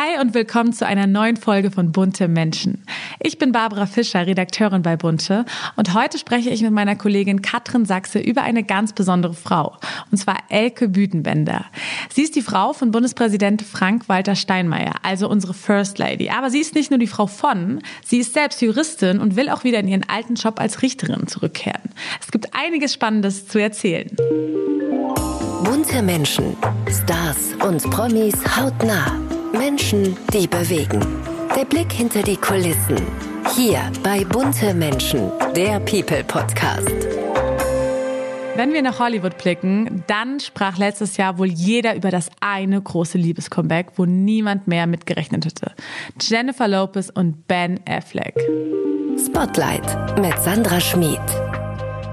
Hi und willkommen zu einer neuen Folge von Bunte Menschen. Ich bin Barbara Fischer, Redakteurin bei Bunte und heute spreche ich mit meiner Kollegin Katrin Sachse über eine ganz besondere Frau, und zwar Elke Büdenbender. Sie ist die Frau von Bundespräsident Frank-Walter Steinmeier, also unsere First Lady. Aber sie ist nicht nur die Frau von, sie ist selbst Juristin und will auch wieder in ihren alten Job als Richterin zurückkehren. Es gibt einiges Spannendes zu erzählen. Bunte Menschen, Stars und Promis hautnah. Menschen, die bewegen. Der Blick hinter die Kulissen. Hier bei Bunte Menschen, der People Podcast. Wenn wir nach Hollywood blicken, dann sprach letztes Jahr wohl jeder über das eine große Liebescomeback, wo niemand mehr mitgerechnet hätte. Jennifer Lopez und Ben Affleck. Spotlight mit Sandra Schmid.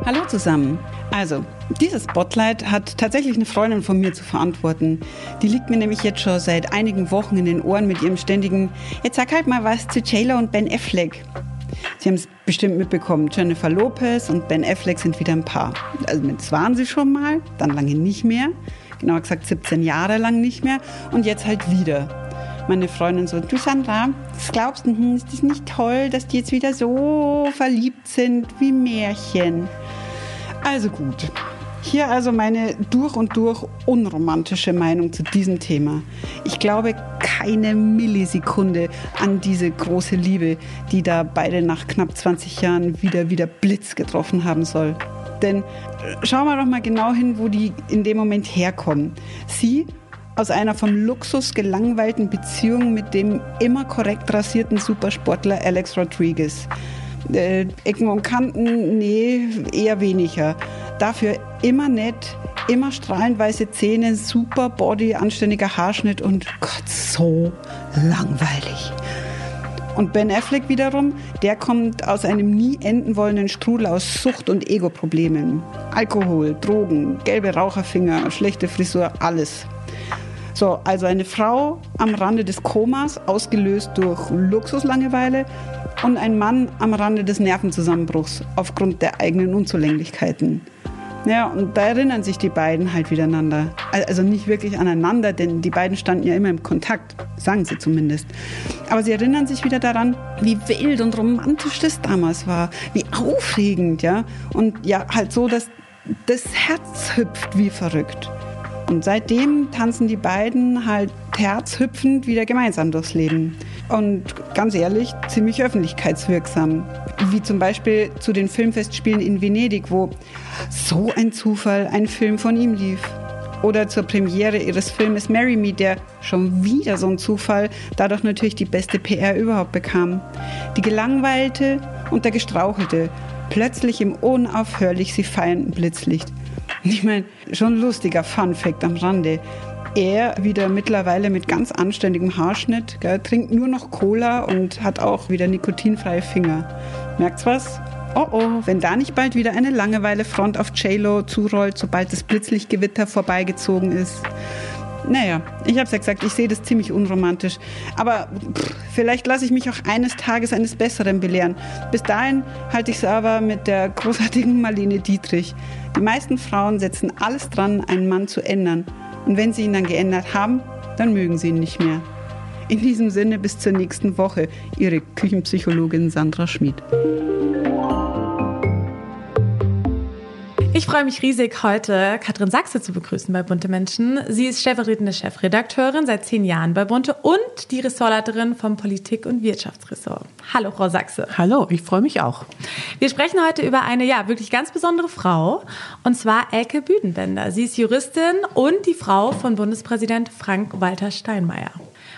Hallo zusammen. Also, dieses Spotlight hat tatsächlich eine Freundin von mir zu verantworten. Die liegt mir nämlich jetzt schon seit einigen Wochen in den Ohren mit ihrem ständigen Jetzt sag halt mal was zu J-Lo und Ben Affleck. Sie haben es bestimmt mitbekommen. Jennifer Lopez und Ben Affleck sind wieder ein Paar. Also das waren sie schon mal, dann lange nicht mehr. Genauer gesagt 17 Jahre lang nicht mehr und jetzt halt wieder. Meine Freundin so, du Sandra, was glaubst du, ist das nicht toll, dass die jetzt wieder so verliebt sind wie Märchen? Also gut. Hier also meine durch und durch unromantische Meinung zu diesem Thema. Ich glaube keine Millisekunde an diese große Liebe, die da beide nach knapp 20 Jahren wieder wieder Blitz getroffen haben soll. Denn schauen wir doch mal genau hin, wo die in dem Moment herkommen. Sie aus einer vom Luxus gelangweilten Beziehung mit dem immer korrekt rasierten Supersportler Alex Rodriguez. Äh, Ecken und Kanten, nee, eher weniger. Dafür immer nett, immer strahlend weiße Zähne, super Body, anständiger Haarschnitt und Gott, so langweilig. Und Ben Affleck wiederum, der kommt aus einem nie enden wollenden Strudel aus Sucht und Ego-Problemen. Alkohol, Drogen, gelbe Raucherfinger, schlechte Frisur, alles. So, also eine Frau am Rande des Komas, ausgelöst durch Luxuslangeweile und ein Mann am Rande des Nervenzusammenbruchs aufgrund der eigenen Unzulänglichkeiten. Ja, und da erinnern sich die beiden halt miteinander. Also nicht wirklich aneinander, denn die beiden standen ja immer im Kontakt, sagen sie zumindest. Aber sie erinnern sich wieder daran, wie wild und romantisch das damals war, wie aufregend, ja. Und ja, halt so, dass das Herz hüpft wie verrückt. Und seitdem tanzen die beiden halt herzhüpfend wieder gemeinsam durchs Leben. Und ganz ehrlich, ziemlich öffentlichkeitswirksam. Wie zum Beispiel zu den Filmfestspielen in Venedig, wo so ein Zufall ein Film von ihm lief. Oder zur Premiere ihres Filmes Marry Me, der schon wieder so ein Zufall dadurch natürlich die beste PR überhaupt bekam. Die gelangweilte und der gestrauchelte, plötzlich im unaufhörlich sie feiernden Blitzlicht. Ich meine, schon lustiger Fun-Fact am Rande. Er wieder mittlerweile mit ganz anständigem Haarschnitt, gell, trinkt nur noch Cola und hat auch wieder nikotinfreie Finger. Merkt's was? Oh oh, wenn da nicht bald wieder eine Langeweile-Front auf JLo zurollt, sobald das Blitzlichtgewitter vorbeigezogen ist. Naja, ich hab's ja gesagt, ich sehe das ziemlich unromantisch. Aber pff, vielleicht lasse ich mich auch eines Tages eines Besseren belehren. Bis dahin halte ich es aber mit der großartigen Marlene Dietrich. Die meisten Frauen setzen alles dran, einen Mann zu ändern. Und wenn sie ihn dann geändert haben, dann mögen sie ihn nicht mehr. In diesem Sinne bis zur nächsten Woche, Ihre Küchenpsychologin Sandra Schmid. Ich freue mich riesig, heute Katrin Sachse zu begrüßen bei Bunte Menschen. Sie ist stellvertretende Chefredakteurin seit zehn Jahren bei Bunte und die Ressortleiterin vom Politik- und Wirtschaftsressort. Hallo, Frau Sachse. Hallo, ich freue mich auch. Wir sprechen heute über eine, ja, wirklich ganz besondere Frau, und zwar Elke Büdenbender. Sie ist Juristin und die Frau von Bundespräsident Frank-Walter Steinmeier.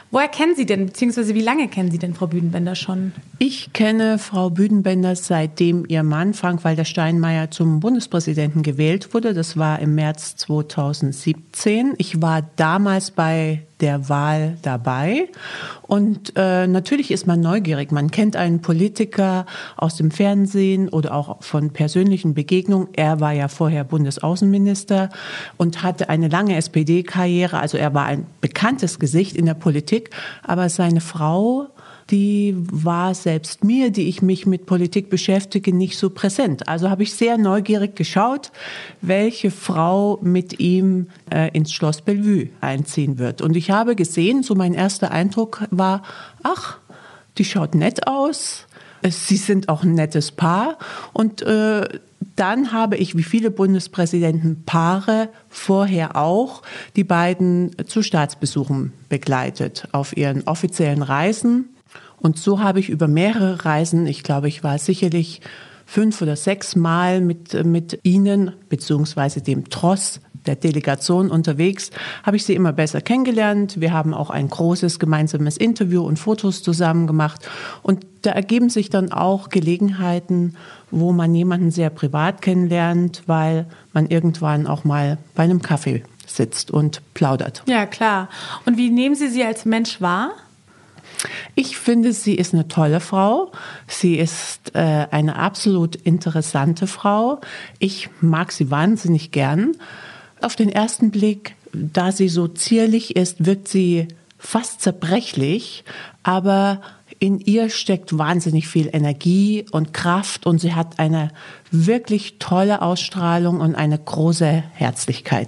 Woher kennen Sie denn, beziehungsweise wie lange kennen Sie denn Frau Büdenbender schon? Ich kenne Frau Büdenbender seitdem ihr Mann Frank-Walter Steinmeier zum Bundespräsidenten gewählt wurde. Das war im März 2017. Ich war damals bei der Wahl dabei. Und äh, natürlich ist man neugierig. Man kennt einen Politiker aus dem Fernsehen oder auch von persönlichen Begegnungen. Er war ja vorher Bundesaußenminister und hatte eine lange SPD-Karriere. Also er war ein bekanntes Gesicht in der Politik. Aber seine Frau die war selbst mir, die ich mich mit Politik beschäftige, nicht so präsent. Also habe ich sehr neugierig geschaut, welche Frau mit ihm äh, ins Schloss Bellevue einziehen wird. Und ich habe gesehen, so mein erster Eindruck war, ach, die schaut nett aus. Sie sind auch ein nettes Paar. Und äh, dann habe ich, wie viele Bundespräsidenten, Paare vorher auch, die beiden zu Staatsbesuchen begleitet auf ihren offiziellen Reisen. Und so habe ich über mehrere Reisen, ich glaube, ich war sicherlich fünf oder sechs Mal mit, mit ihnen, beziehungsweise dem Tross der Delegation unterwegs, habe ich sie immer besser kennengelernt. Wir haben auch ein großes gemeinsames Interview und Fotos zusammen gemacht. Und da ergeben sich dann auch Gelegenheiten, wo man jemanden sehr privat kennenlernt, weil man irgendwann auch mal bei einem Kaffee sitzt und plaudert. Ja, klar. Und wie nehmen Sie sie als Mensch wahr? Ich finde, sie ist eine tolle Frau. Sie ist äh, eine absolut interessante Frau. Ich mag sie wahnsinnig gern. Auf den ersten Blick, da sie so zierlich ist, wirkt sie fast zerbrechlich, aber in ihr steckt wahnsinnig viel Energie und Kraft und sie hat eine wirklich tolle Ausstrahlung und eine große Herzlichkeit.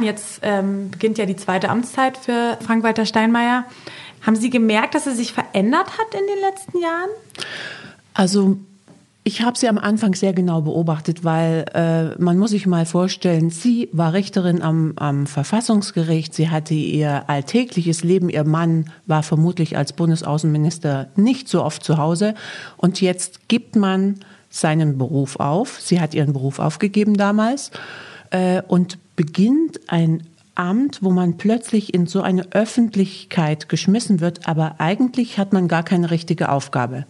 Jetzt ähm, beginnt ja die zweite Amtszeit für Frank-Walter Steinmeier. Haben Sie gemerkt, dass er sich verändert hat in den letzten Jahren? Also ich habe sie am Anfang sehr genau beobachtet, weil äh, man muss sich mal vorstellen, sie war Richterin am, am Verfassungsgericht, sie hatte ihr alltägliches Leben, ihr Mann war vermutlich als Bundesaußenminister nicht so oft zu Hause und jetzt gibt man seinen Beruf auf. Sie hat ihren Beruf aufgegeben damals äh, und beginnt ein Amt, wo man plötzlich in so eine Öffentlichkeit geschmissen wird, aber eigentlich hat man gar keine richtige Aufgabe.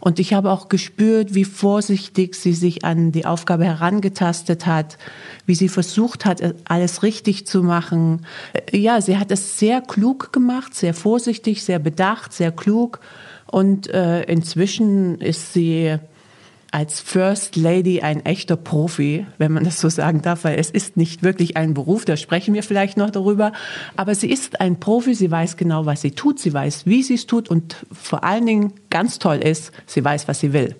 Und ich habe auch gespürt, wie vorsichtig sie sich an die Aufgabe herangetastet hat, wie sie versucht hat, alles richtig zu machen. Ja, sie hat es sehr klug gemacht, sehr vorsichtig, sehr bedacht, sehr klug. Und äh, inzwischen ist sie als First Lady ein echter Profi, wenn man das so sagen darf, weil es ist nicht wirklich ein Beruf, da sprechen wir vielleicht noch darüber, aber sie ist ein Profi, sie weiß genau, was sie tut, sie weiß, wie sie es tut und vor allen Dingen ganz toll ist, sie weiß, was sie will.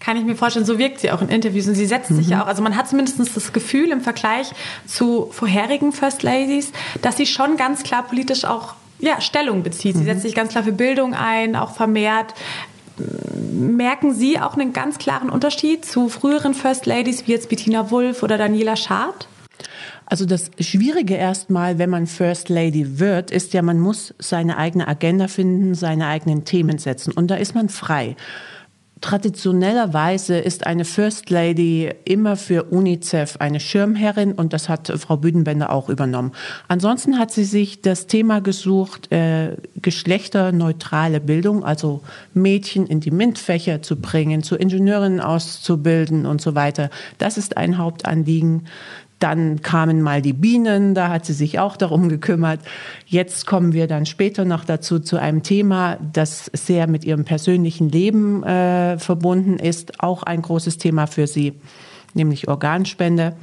Kann ich mir vorstellen, so wirkt sie auch in Interviews und sie setzt mhm. sich ja auch, also man hat zumindest das Gefühl im Vergleich zu vorherigen First Ladies, dass sie schon ganz klar politisch auch ja, Stellung bezieht. Sie mhm. setzt sich ganz klar für Bildung ein, auch vermehrt merken Sie auch einen ganz klaren Unterschied zu früheren First Ladies wie jetzt Bettina Wulff oder Daniela Schad? Also das Schwierige erstmal, wenn man First Lady wird, ist ja, man muss seine eigene Agenda finden, seine eigenen Themen setzen. Und da ist man frei. Traditionellerweise ist eine First Lady immer für UNICEF eine Schirmherrin und das hat Frau Büdenbender auch übernommen. Ansonsten hat sie sich das Thema gesucht, äh, geschlechterneutrale Bildung, also Mädchen in die MINT-Fächer zu bringen, zu Ingenieurinnen auszubilden und so weiter. Das ist ein Hauptanliegen. Dann kamen mal die Bienen, da hat sie sich auch darum gekümmert. Jetzt kommen wir dann später noch dazu zu einem Thema, das sehr mit ihrem persönlichen Leben äh, verbunden ist, auch ein großes Thema für sie, nämlich Organspende.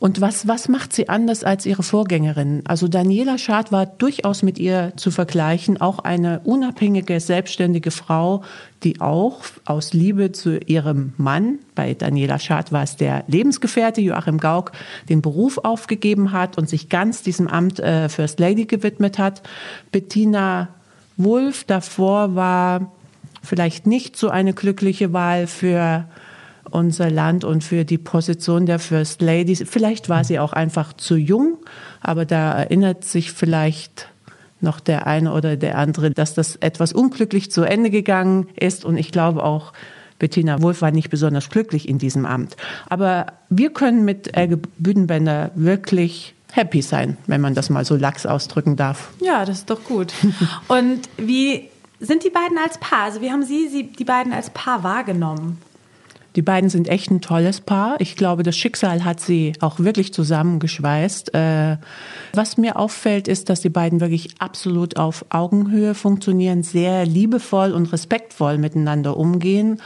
Und was, was macht sie anders als ihre Vorgängerin? Also Daniela Schad war durchaus mit ihr zu vergleichen, auch eine unabhängige, selbstständige Frau, die auch aus Liebe zu ihrem Mann, bei Daniela Schad war es der Lebensgefährte Joachim Gauck, den Beruf aufgegeben hat und sich ganz diesem Amt äh, First Lady gewidmet hat. Bettina Wulff davor war vielleicht nicht so eine glückliche Wahl für unser Land und für die Position der First Ladies. Vielleicht war sie auch einfach zu jung, aber da erinnert sich vielleicht noch der eine oder der andere, dass das etwas unglücklich zu Ende gegangen ist. Und ich glaube auch, Bettina Wolf war nicht besonders glücklich in diesem Amt. Aber wir können mit Elge Büdenbender wirklich happy sein, wenn man das mal so lax ausdrücken darf. Ja, das ist doch gut. Und wie sind die beiden als Paar? Also wie haben Sie, Sie die beiden als Paar wahrgenommen? Die beiden sind echt ein tolles Paar. Ich glaube, das Schicksal hat sie auch wirklich zusammengeschweißt. Äh, was mir auffällt, ist, dass die beiden wirklich absolut auf Augenhöhe funktionieren, sehr liebevoll und respektvoll miteinander umgehen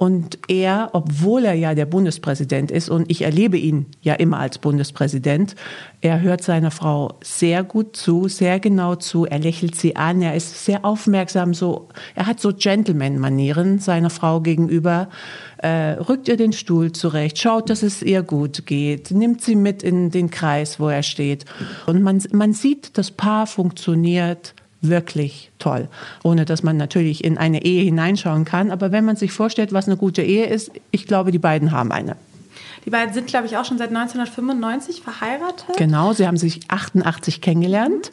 und er, obwohl er ja der Bundespräsident ist, und ich erlebe ihn ja immer als Bundespräsident, er hört seiner Frau sehr gut zu, sehr genau zu, er lächelt sie an, er ist sehr aufmerksam, so, er hat so Gentleman-Manieren seiner Frau gegenüber, äh, rückt ihr den Stuhl zurecht, schaut, dass es ihr gut geht, nimmt sie mit in den Kreis, wo er steht. Und man, man sieht, das Paar funktioniert wirklich toll. Ohne dass man natürlich in eine Ehe hineinschauen kann. Aber wenn man sich vorstellt, was eine gute Ehe ist, ich glaube, die beiden haben eine. Die beiden sind, glaube ich, auch schon seit 1995 verheiratet. Genau, sie haben sich 88 kennengelernt.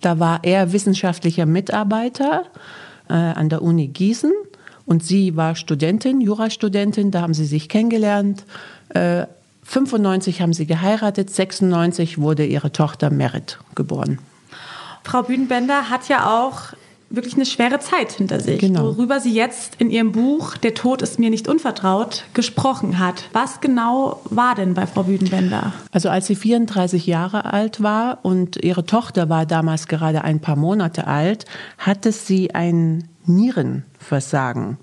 Da war er wissenschaftlicher Mitarbeiter äh, an der Uni Gießen und sie war Studentin, Jurastudentin. Da haben sie sich kennengelernt. Äh, 95 haben sie geheiratet, 96 wurde ihre Tochter Merit geboren. Frau Bühnenbender hat ja auch wirklich eine schwere Zeit hinter sich, genau. worüber sie jetzt in ihrem Buch Der Tod ist mir nicht unvertraut gesprochen hat. Was genau war denn bei Frau Büdenbender? Also als sie 34 Jahre alt war und ihre Tochter war damals gerade ein paar Monate alt, hatte sie ein Nierenversagen.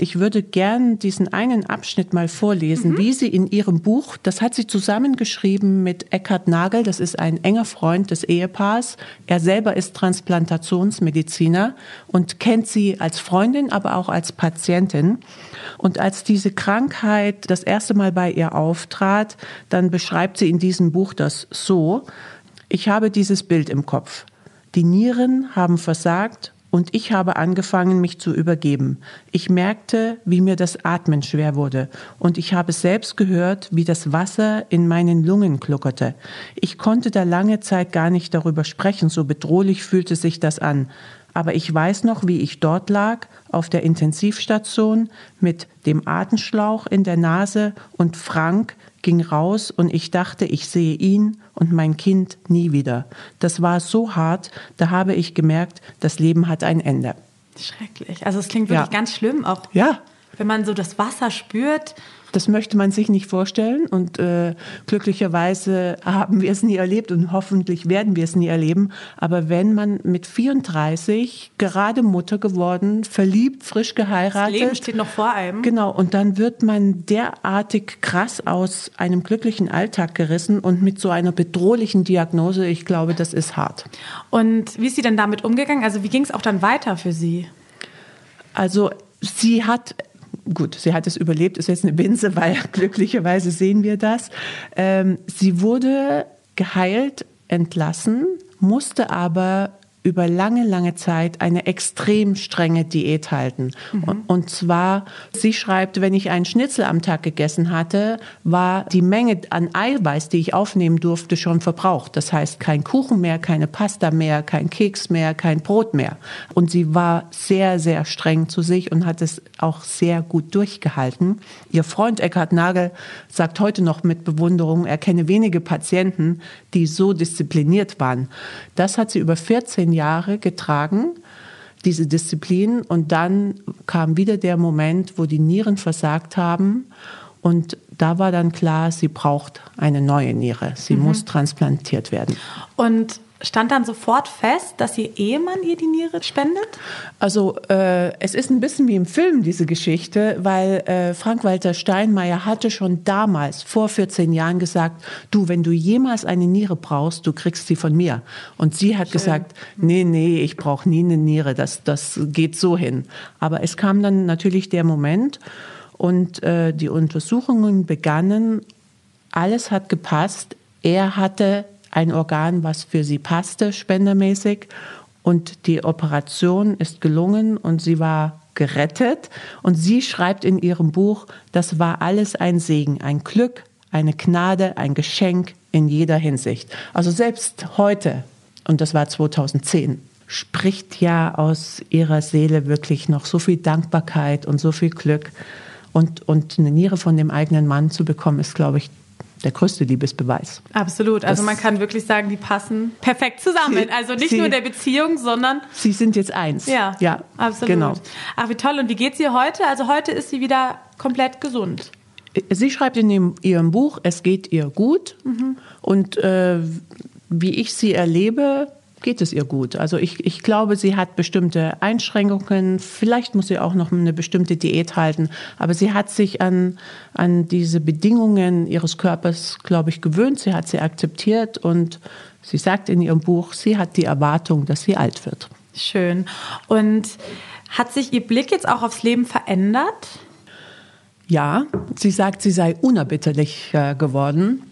Ich würde gern diesen einen Abschnitt mal vorlesen, mhm. wie sie in ihrem Buch, das hat sie zusammengeschrieben mit Eckhard Nagel, das ist ein enger Freund des Ehepaars. Er selber ist Transplantationsmediziner und kennt sie als Freundin, aber auch als Patientin. Und als diese Krankheit das erste Mal bei ihr auftrat, dann beschreibt sie in diesem Buch das so, ich habe dieses Bild im Kopf. Die Nieren haben versagt und ich habe angefangen, mich zu übergeben. Ich merkte, wie mir das Atmen schwer wurde und ich habe selbst gehört, wie das Wasser in meinen Lungen gluckerte. Ich konnte da lange Zeit gar nicht darüber sprechen, so bedrohlich fühlte sich das an. Aber ich weiß noch, wie ich dort lag, auf der Intensivstation, mit dem Atemschlauch in der Nase und Frank, ging raus und ich dachte, ich sehe ihn und mein Kind nie wieder. Das war so hart, da habe ich gemerkt, das Leben hat ein Ende. Schrecklich. Also es klingt wirklich ja. ganz schlimm, auch ja. Wenn man so das Wasser spürt das möchte man sich nicht vorstellen und äh, glücklicherweise haben wir es nie erlebt und hoffentlich werden wir es nie erleben. Aber wenn man mit 34 gerade Mutter geworden, verliebt, frisch geheiratet. Das Leben steht noch vor einem. Genau, und dann wird man derartig krass aus einem glücklichen Alltag gerissen und mit so einer bedrohlichen Diagnose, ich glaube, das ist hart. Und wie ist sie denn damit umgegangen? Also wie ging es auch dann weiter für sie? Also sie hat gut, sie hat es überlebt, ist jetzt eine Binse, weil glücklicherweise sehen wir das. Ähm, sie wurde geheilt, entlassen, musste aber über lange, lange Zeit eine extrem strenge Diät halten. Mhm. Und, und, zwar, sie schreibt, wenn ich einen Schnitzel am Tag gegessen hatte, war die Menge an Eiweiß, die ich aufnehmen durfte, schon verbraucht. Das heißt, kein Kuchen mehr, keine Pasta mehr, kein Keks mehr, kein Brot mehr. Und sie war sehr, sehr streng zu sich und hat es auch sehr gut durchgehalten. Ihr Freund Eckhard Nagel sagt heute noch mit Bewunderung, er kenne wenige Patienten, die so diszipliniert waren. Das hat sie über 14 Jahre getragen, diese Disziplin. Und dann kam wieder der Moment, wo die Nieren versagt haben. Und da war dann klar, sie braucht eine neue Niere. Sie mhm. muss transplantiert werden. Und stand dann sofort fest, dass ihr Ehemann ihr die Niere spendet? Also äh, es ist ein bisschen wie im Film diese Geschichte, weil äh, Frank-Walter Steinmeier hatte schon damals, vor 14 Jahren gesagt, du, wenn du jemals eine Niere brauchst, du kriegst sie von mir. Und sie hat Schön. gesagt, nee, nee, ich brauche nie eine Niere, das, das geht so hin. Aber es kam dann natürlich der Moment und äh, die Untersuchungen begannen, alles hat gepasst. Er hatte ein Organ, was für sie passte, spendermäßig. Und die Operation ist gelungen und sie war gerettet. Und sie schreibt in ihrem Buch, das war alles ein Segen, ein Glück, eine Gnade, ein Geschenk in jeder Hinsicht. Also selbst heute, und das war 2010, spricht ja aus ihrer Seele wirklich noch so viel Dankbarkeit und so viel Glück. Und, und eine Niere von dem eigenen Mann zu bekommen, ist, glaube ich, der größte Liebesbeweis. Absolut. Also das man kann wirklich sagen, die passen perfekt zusammen. Sie, also nicht sie, nur in der Beziehung, sondern. Sie sind jetzt eins. Ja, ja absolut. Genau. Ach, wie toll. Und wie geht es ihr heute? Also heute ist sie wieder komplett gesund. Sie schreibt in ihrem Buch, es geht ihr gut. Mhm. Und äh, wie ich sie erlebe, geht es ihr gut. Also ich, ich glaube, sie hat bestimmte Einschränkungen. Vielleicht muss sie auch noch eine bestimmte Diät halten. Aber sie hat sich an, an diese Bedingungen ihres Körpers, glaube ich, gewöhnt. Sie hat sie akzeptiert und sie sagt in ihrem Buch, sie hat die Erwartung, dass sie alt wird. Schön. Und hat sich ihr Blick jetzt auch aufs Leben verändert? Ja, sie sagt, sie sei unerbitterlich geworden.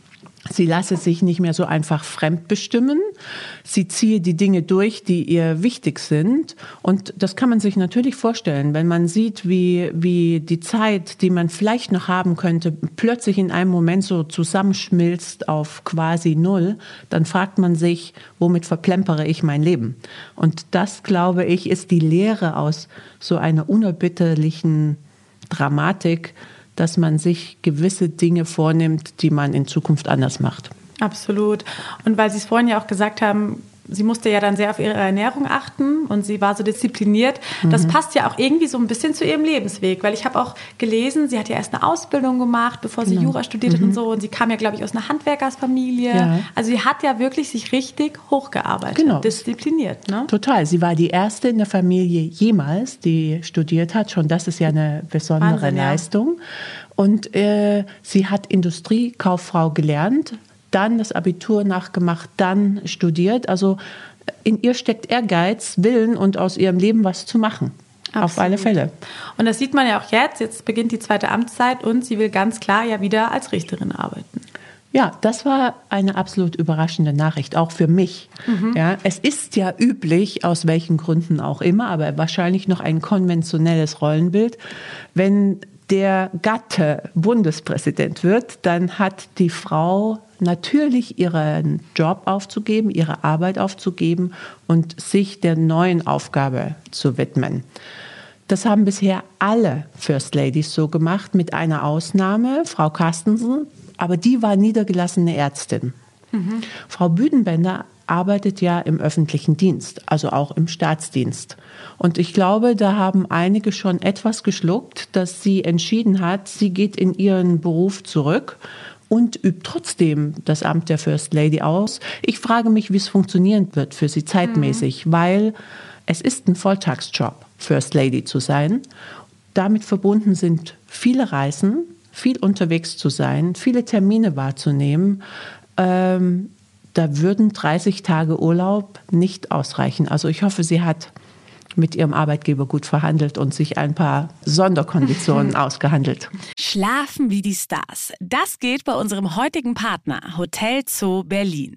Sie lasse sich nicht mehr so einfach fremdbestimmen. Sie ziehe die Dinge durch, die ihr wichtig sind. Und das kann man sich natürlich vorstellen, wenn man sieht, wie, wie die Zeit, die man vielleicht noch haben könnte, plötzlich in einem Moment so zusammenschmilzt auf quasi Null, dann fragt man sich, womit verplempere ich mein Leben? Und das, glaube ich, ist die Lehre aus so einer unerbitterlichen Dramatik, dass man sich gewisse Dinge vornimmt, die man in Zukunft anders macht. Absolut. Und weil Sie es vorhin ja auch gesagt haben, sie musste ja dann sehr auf ihre Ernährung achten und sie war so diszipliniert. Das mhm. passt ja auch irgendwie so ein bisschen zu ihrem Lebensweg, weil ich habe auch gelesen, sie hat ja erst eine Ausbildung gemacht, bevor sie genau. Jura studiert hat mhm. und so und sie kam ja, glaube ich, aus einer Handwerkersfamilie. Ja. Also sie hat ja wirklich sich richtig hochgearbeitet, genau. diszipliniert. Ne? Total. Sie war die erste in der Familie jemals, die studiert hat. Schon das ist ja eine besondere Wahnsinn, Leistung. Ja. Und äh, sie hat Industriekauffrau gelernt dann das Abitur nachgemacht, dann studiert. Also in ihr steckt Ehrgeiz, Willen und aus ihrem Leben was zu machen. Absolut. Auf alle Fälle. Und das sieht man ja auch jetzt. Jetzt beginnt die zweite Amtszeit und sie will ganz klar ja wieder als Richterin arbeiten. Ja, das war eine absolut überraschende Nachricht, auch für mich. Mhm. Ja, es ist ja üblich, aus welchen Gründen auch immer, aber wahrscheinlich noch ein konventionelles Rollenbild. Wenn der Gatte Bundespräsident wird, dann hat die Frau natürlich ihren Job aufzugeben, ihre Arbeit aufzugeben und sich der neuen Aufgabe zu widmen. Das haben bisher alle First Ladies so gemacht, mit einer Ausnahme, Frau Carstensen, aber die war niedergelassene Ärztin. Mhm. Frau Büdenbender arbeitet ja im öffentlichen Dienst, also auch im Staatsdienst. Und ich glaube, da haben einige schon etwas geschluckt, dass sie entschieden hat, sie geht in ihren Beruf zurück und übt trotzdem das Amt der First Lady aus. Ich frage mich, wie es funktionieren wird für sie zeitmäßig, mhm. weil es ist ein Volltagsjob, First Lady zu sein. Damit verbunden sind viele Reisen, viel unterwegs zu sein, viele Termine wahrzunehmen. Ähm, da würden 30 Tage Urlaub nicht ausreichen. Also ich hoffe, sie hat mit ihrem Arbeitgeber gut verhandelt und sich ein paar Sonderkonditionen ausgehandelt. Schlafen wie die Stars. Das geht bei unserem heutigen Partner Hotel Zoo Berlin.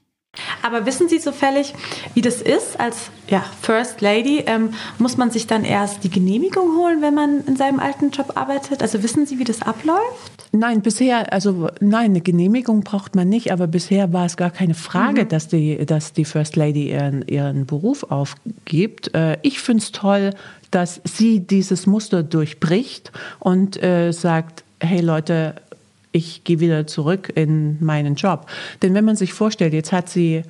Aber wissen Sie zufällig, wie das ist als ja, First Lady? Ähm, muss man sich dann erst die Genehmigung holen, wenn man in seinem alten Job arbeitet? Also wissen Sie, wie das abläuft? Nein, bisher, also nein, eine Genehmigung braucht man nicht, aber bisher war es gar keine Frage, mhm. dass, die, dass die First Lady ihren, ihren Beruf aufgibt. Äh, ich finde es toll, dass sie dieses Muster durchbricht und äh, sagt, hey Leute, ich gehe wieder zurück in meinen Job. Denn wenn man sich vorstellt, jetzt hat sie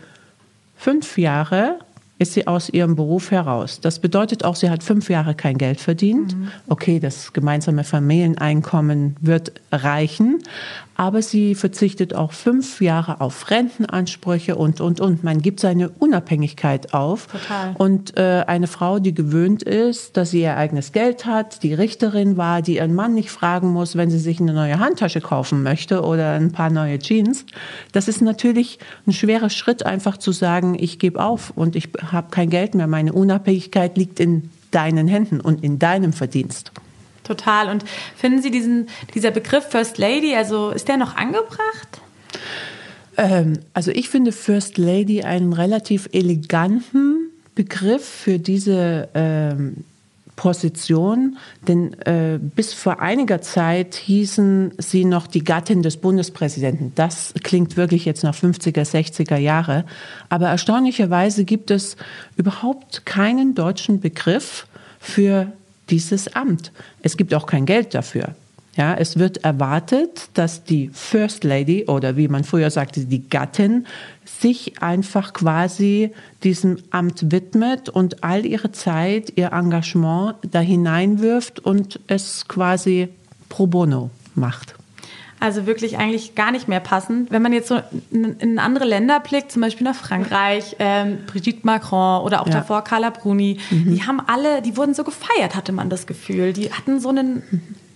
fünf Jahre, ist sie aus ihrem Beruf heraus. Das bedeutet auch, sie hat fünf Jahre kein Geld verdient. Mhm. Okay, das gemeinsame Familieneinkommen wird reichen. Aber sie verzichtet auch fünf Jahre auf Rentenansprüche und, und, und. Man gibt seine Unabhängigkeit auf. Total. Und äh, eine Frau, die gewöhnt ist, dass sie ihr eigenes Geld hat, die Richterin war, die ihren Mann nicht fragen muss, wenn sie sich eine neue Handtasche kaufen möchte oder ein paar neue Jeans. Das ist natürlich ein schwerer Schritt, einfach zu sagen, ich gebe auf und ich habe kein Geld mehr. Meine Unabhängigkeit liegt in deinen Händen und in deinem Verdienst. Total. Und finden Sie diesen, dieser Begriff First Lady, also ist der noch angebracht? Ähm, also ich finde First Lady einen relativ eleganten Begriff für diese ähm, Position, denn äh, bis vor einiger Zeit hießen sie noch die Gattin des Bundespräsidenten. Das klingt wirklich jetzt nach 50er, 60er Jahre. Aber erstaunlicherweise gibt es überhaupt keinen deutschen Begriff für dieses Amt. Es gibt auch kein Geld dafür. Ja, es wird erwartet, dass die First Lady oder wie man früher sagte, die Gattin sich einfach quasi diesem Amt widmet und all ihre Zeit, ihr Engagement da hineinwirft und es quasi pro bono macht. Also wirklich eigentlich gar nicht mehr passend. Wenn man jetzt so in andere Länder blickt, zum Beispiel nach Frankreich, ähm, Brigitte Macron oder auch ja. davor Carla Bruni, mhm. die haben alle, die wurden so gefeiert, hatte man das Gefühl. Die hatten so einen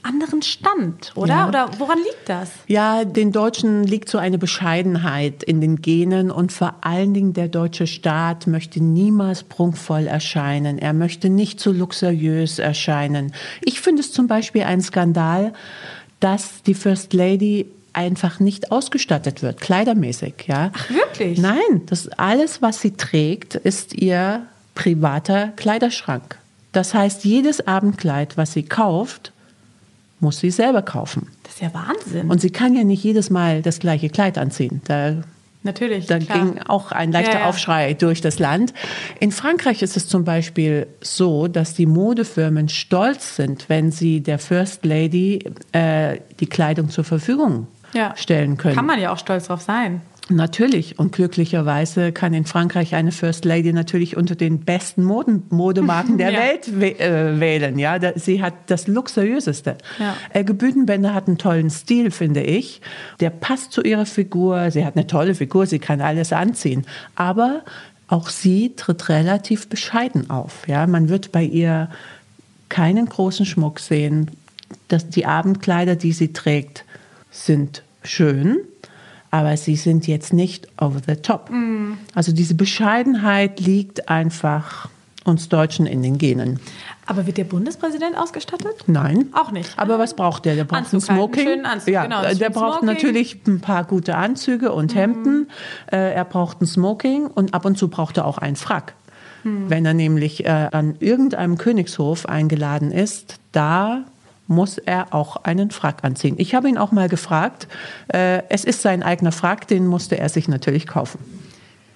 anderen Stand, oder? Ja. Oder woran liegt das? Ja, den Deutschen liegt so eine Bescheidenheit in den Genen und vor allen Dingen der deutsche Staat möchte niemals prunkvoll erscheinen. Er möchte nicht zu so luxuriös erscheinen. Ich finde es zum Beispiel ein Skandal, dass die First Lady einfach nicht ausgestattet wird, kleidermäßig, ja. Ach, wirklich? Nein, das alles, was sie trägt, ist ihr privater Kleiderschrank. Das heißt, jedes Abendkleid, was sie kauft, muss sie selber kaufen. Das ist ja Wahnsinn. Und sie kann ja nicht jedes Mal das gleiche Kleid anziehen. Da Natürlich. Da klar. ging auch ein leichter ja, ja. Aufschrei durch das Land. In Frankreich ist es zum Beispiel so, dass die Modefirmen stolz sind, wenn sie der First Lady äh, die Kleidung zur Verfügung ja. stellen können. Kann man ja auch stolz drauf sein. Natürlich. Und glücklicherweise kann in Frankreich eine First Lady natürlich unter den besten Moden, Modemarken der ja. Welt äh, wählen. Ja, sie hat das luxuriöseste. Ja. Elke Büdenbender hat einen tollen Stil, finde ich. Der passt zu ihrer Figur. Sie hat eine tolle Figur. Sie kann alles anziehen. Aber auch sie tritt relativ bescheiden auf. Ja, man wird bei ihr keinen großen Schmuck sehen. Das, die Abendkleider, die sie trägt, sind schön aber sie sind jetzt nicht over the top. Mm. Also diese Bescheidenheit liegt einfach uns Deutschen in den Genen. Aber wird der Bundespräsident ausgestattet? Nein. Auch nicht. Aber was braucht der? Der braucht Anzug, ein Smoking. Einen Anzug, ja, genau, der braucht Smoking. natürlich ein paar gute Anzüge und mhm. Hemden. Mhm. er braucht ein Smoking und ab und zu braucht er auch einen Frack. Mhm. Wenn er nämlich äh, an irgendeinem Königshof eingeladen ist, da muss er auch einen Frack anziehen. Ich habe ihn auch mal gefragt. Äh, es ist sein eigener Frack, den musste er sich natürlich kaufen.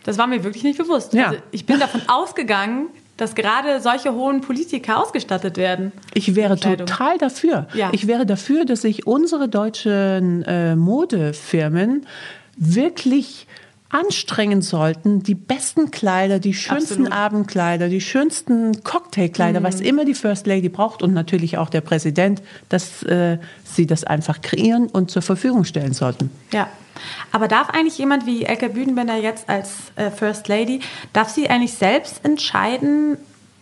Das war mir wirklich nicht bewusst. Ja. Also ich bin davon ausgegangen, dass gerade solche hohen Politiker ausgestattet werden. Ich wäre total dafür. Ja. Ich wäre dafür, dass sich unsere deutschen äh, Modefirmen wirklich anstrengen sollten, die besten Kleider, die schönsten Absolut. Abendkleider, die schönsten Cocktailkleider, mhm. was immer die First Lady braucht und natürlich auch der Präsident, dass äh, sie das einfach kreieren und zur Verfügung stellen sollten. Ja. Aber darf eigentlich jemand wie Elke Büdenbender jetzt als äh, First Lady, darf sie eigentlich selbst entscheiden,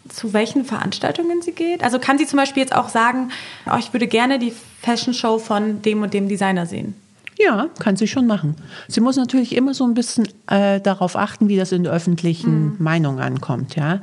zu welchen Veranstaltungen sie geht? Also kann sie zum Beispiel jetzt auch sagen, oh, ich würde gerne die Fashion Show von dem und dem Designer sehen? Ja, kann sie schon machen. Sie muss natürlich immer so ein bisschen äh, darauf achten, wie das in der öffentlichen mhm. Meinung ankommt, ja.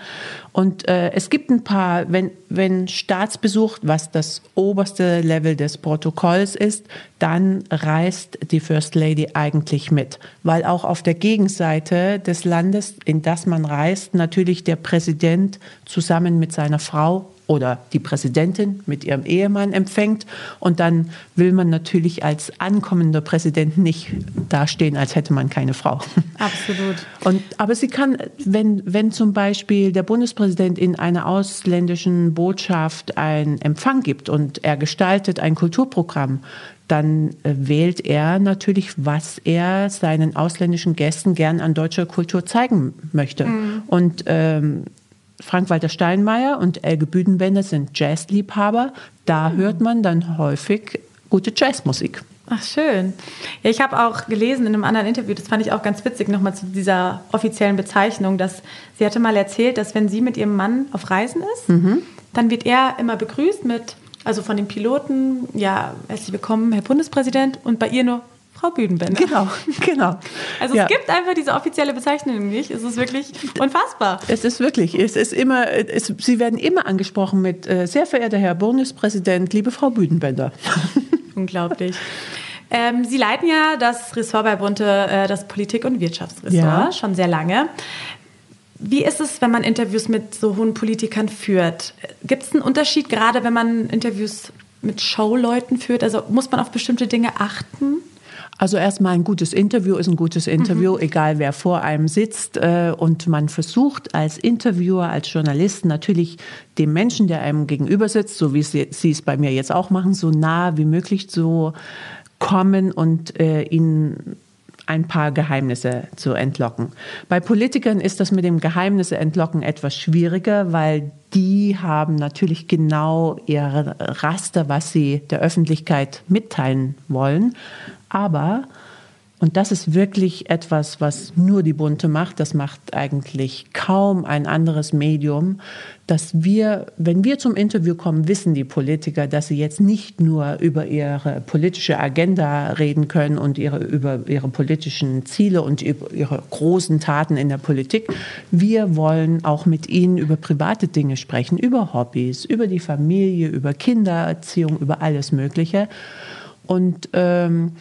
Und äh, es gibt ein paar, wenn, wenn Staatsbesuch, was das oberste Level des Protokolls ist, dann reist die First Lady eigentlich mit, weil auch auf der Gegenseite des Landes, in das man reist, natürlich der Präsident zusammen mit seiner Frau oder die Präsidentin mit ihrem Ehemann empfängt. Und dann will man natürlich als ankommender Präsident nicht dastehen, als hätte man keine Frau. Absolut. Und, aber sie kann, wenn, wenn zum Beispiel der Bundespräsident in einer ausländischen Botschaft einen Empfang gibt und er gestaltet ein Kulturprogramm, dann äh, wählt er natürlich, was er seinen ausländischen Gästen gern an deutscher Kultur zeigen möchte. Mhm. Und ähm, Frank-Walter Steinmeier und Elge Büdenbender sind Jazzliebhaber. Da hört man dann häufig gute Jazzmusik. Ach, schön. Ja, ich habe auch gelesen in einem anderen Interview, das fand ich auch ganz witzig, nochmal zu dieser offiziellen Bezeichnung, dass sie hatte mal erzählt, dass wenn sie mit ihrem Mann auf Reisen ist, mhm. dann wird er immer begrüßt mit, also von den Piloten, ja, herzlich willkommen, Herr Bundespräsident, und bei ihr nur Frau Büdenbender. Genau, genau. Also ja. es gibt einfach diese offizielle Bezeichnung nicht. Es ist wirklich unfassbar. Es ist wirklich, es ist immer, es, Sie werden immer angesprochen mit äh, sehr verehrter Herr Bundespräsident, liebe Frau Büdenbender. Unglaublich. Ähm, Sie leiten ja das Ressort bei Bunte, äh, das Politik- und Wirtschaftsressort, ja. schon sehr lange. Wie ist es, wenn man Interviews mit so hohen Politikern führt? Gibt es einen Unterschied, gerade wenn man Interviews mit Showleuten führt? Also muss man auf bestimmte Dinge achten? Also erstmal ein gutes Interview ist ein gutes Interview, mhm. egal wer vor einem sitzt. Äh, und man versucht als Interviewer, als Journalist natürlich dem Menschen, der einem gegenüber sitzt, so wie Sie, es bei mir jetzt auch machen, so nah wie möglich zu kommen und äh, ihnen ein paar Geheimnisse zu entlocken. Bei Politikern ist das mit dem Geheimnisse entlocken etwas schwieriger, weil die haben natürlich genau ihre Raster, was sie der Öffentlichkeit mitteilen wollen. Aber und das ist wirklich etwas, was nur die Bunte macht. Das macht eigentlich kaum ein anderes Medium, dass wir, wenn wir zum Interview kommen, wissen die Politiker, dass sie jetzt nicht nur über ihre politische Agenda reden können und ihre, über ihre politischen Ziele und ihre großen Taten in der Politik. Wir wollen auch mit ihnen über private Dinge sprechen, über Hobbys, über die Familie, über Kindererziehung, über alles Mögliche. Und ähm,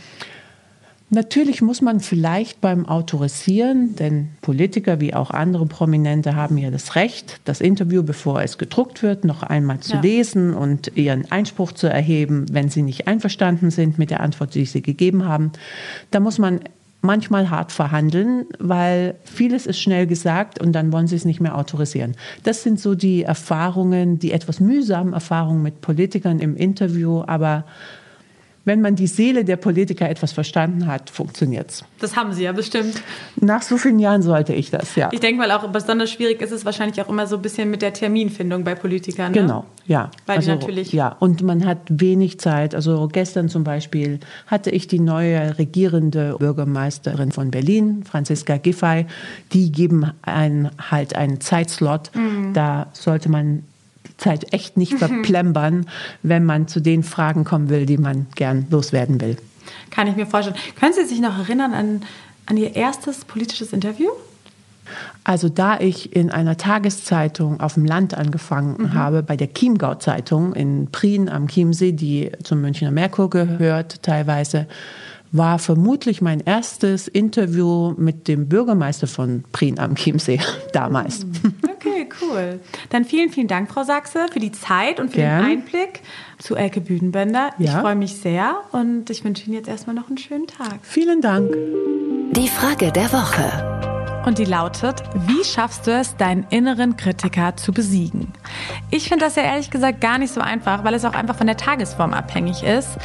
Natürlich muss man vielleicht beim Autorisieren, denn Politiker wie auch andere Prominente haben ja das Recht, das Interview, bevor es gedruckt wird, noch einmal zu ja. lesen und ihren Einspruch zu erheben, wenn sie nicht einverstanden sind mit der Antwort, die sie gegeben haben. Da muss man manchmal hart verhandeln, weil vieles ist schnell gesagt und dann wollen sie es nicht mehr autorisieren. Das sind so die Erfahrungen, die etwas mühsamen Erfahrungen mit Politikern im Interview, aber wenn man die Seele der Politiker etwas verstanden hat, funktioniert es. Das haben Sie ja bestimmt. Nach so vielen Jahren sollte ich das, ja. Ich denke mal auch besonders schwierig ist es wahrscheinlich auch immer so ein bisschen mit der Terminfindung bei Politikern. Ne? Genau, ja. Weil also, natürlich. Ja, und man hat wenig Zeit. Also gestern zum Beispiel hatte ich die neue regierende Bürgermeisterin von Berlin, Franziska Giffey. Die geben einen, halt einen Zeitslot. Mhm. Da sollte man Zeit echt nicht verplempern, wenn man zu den Fragen kommen will, die man gern loswerden will. Kann ich mir vorstellen. Können Sie sich noch erinnern an, an Ihr erstes politisches Interview? Also da ich in einer Tageszeitung auf dem Land angefangen mhm. habe, bei der Chiemgau-Zeitung in Prien am Chiemsee, die zum Münchner Merkur gehört teilweise, war vermutlich mein erstes Interview mit dem Bürgermeister von Prien am Chiemsee damals. Okay, cool. Dann vielen, vielen Dank, Frau Sachse, für die Zeit und für Gern. den Einblick zu Elke Büdenbender. Ja. Ich freue mich sehr und ich wünsche Ihnen jetzt erstmal noch einen schönen Tag. Vielen Dank. Die Frage der Woche. Und die lautet, wie schaffst du es, deinen inneren Kritiker zu besiegen? Ich finde das ja ehrlich gesagt gar nicht so einfach, weil es auch einfach von der Tagesform abhängig ist.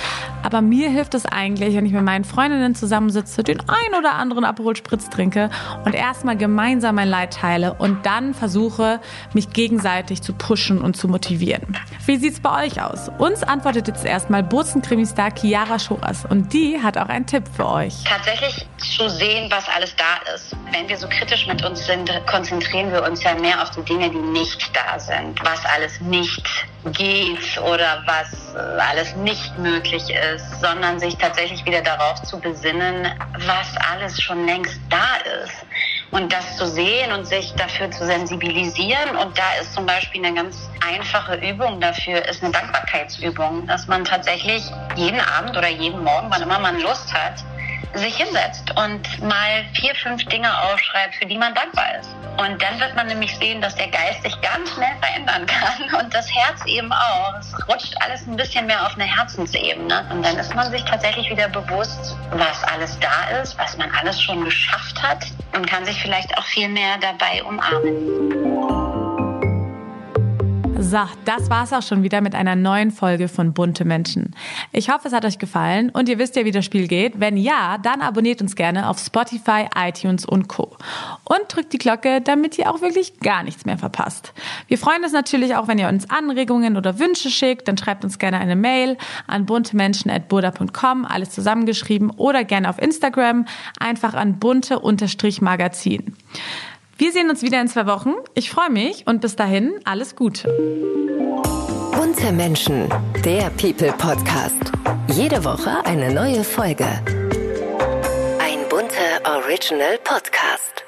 Aber mir hilft es eigentlich, wenn ich mit meinen Freundinnen zusammensitze, den ein oder anderen Aperol Spritz trinke und erstmal gemeinsam mein Leid teile und dann versuche, mich gegenseitig zu pushen und zu motivieren. Wie sieht's bei euch aus? Uns antwortet jetzt erstmal Bozen-Krimistar Chiara Schoras und die hat auch einen Tipp für euch. Tatsächlich zu sehen, was alles da ist. Wenn wir kritisch mit uns sind, konzentrieren wir uns ja mehr auf die Dinge, die nicht da sind, was alles nicht geht oder was alles nicht möglich ist, sondern sich tatsächlich wieder darauf zu besinnen, was alles schon längst da ist. Und das zu sehen und sich dafür zu sensibilisieren. Und da ist zum Beispiel eine ganz einfache Übung dafür, ist eine Dankbarkeitsübung, dass man tatsächlich jeden Abend oder jeden Morgen, wann immer man Lust hat, sich hinsetzt und mal vier, fünf Dinge aufschreibt, für die man dankbar ist. Und dann wird man nämlich sehen, dass der Geist sich ganz schnell verändern kann und das Herz eben auch. Es rutscht alles ein bisschen mehr auf eine Herzensebene. Und dann ist man sich tatsächlich wieder bewusst, was alles da ist, was man alles schon geschafft hat und kann sich vielleicht auch viel mehr dabei umarmen. So, das war's auch schon wieder mit einer neuen Folge von Bunte Menschen. Ich hoffe, es hat euch gefallen und ihr wisst ja, wie das Spiel geht. Wenn ja, dann abonniert uns gerne auf Spotify, iTunes und Co. Und drückt die Glocke, damit ihr auch wirklich gar nichts mehr verpasst. Wir freuen uns natürlich auch, wenn ihr uns Anregungen oder Wünsche schickt. Dann schreibt uns gerne eine Mail an buntemenschen.burda.com, alles zusammengeschrieben oder gerne auf Instagram, einfach an bunte-magazin. Wir sehen uns wieder in zwei Wochen. Ich freue mich und bis dahin alles Gute. Bunte Menschen, der People Podcast. Jede Woche eine neue Folge. Ein bunter Original Podcast.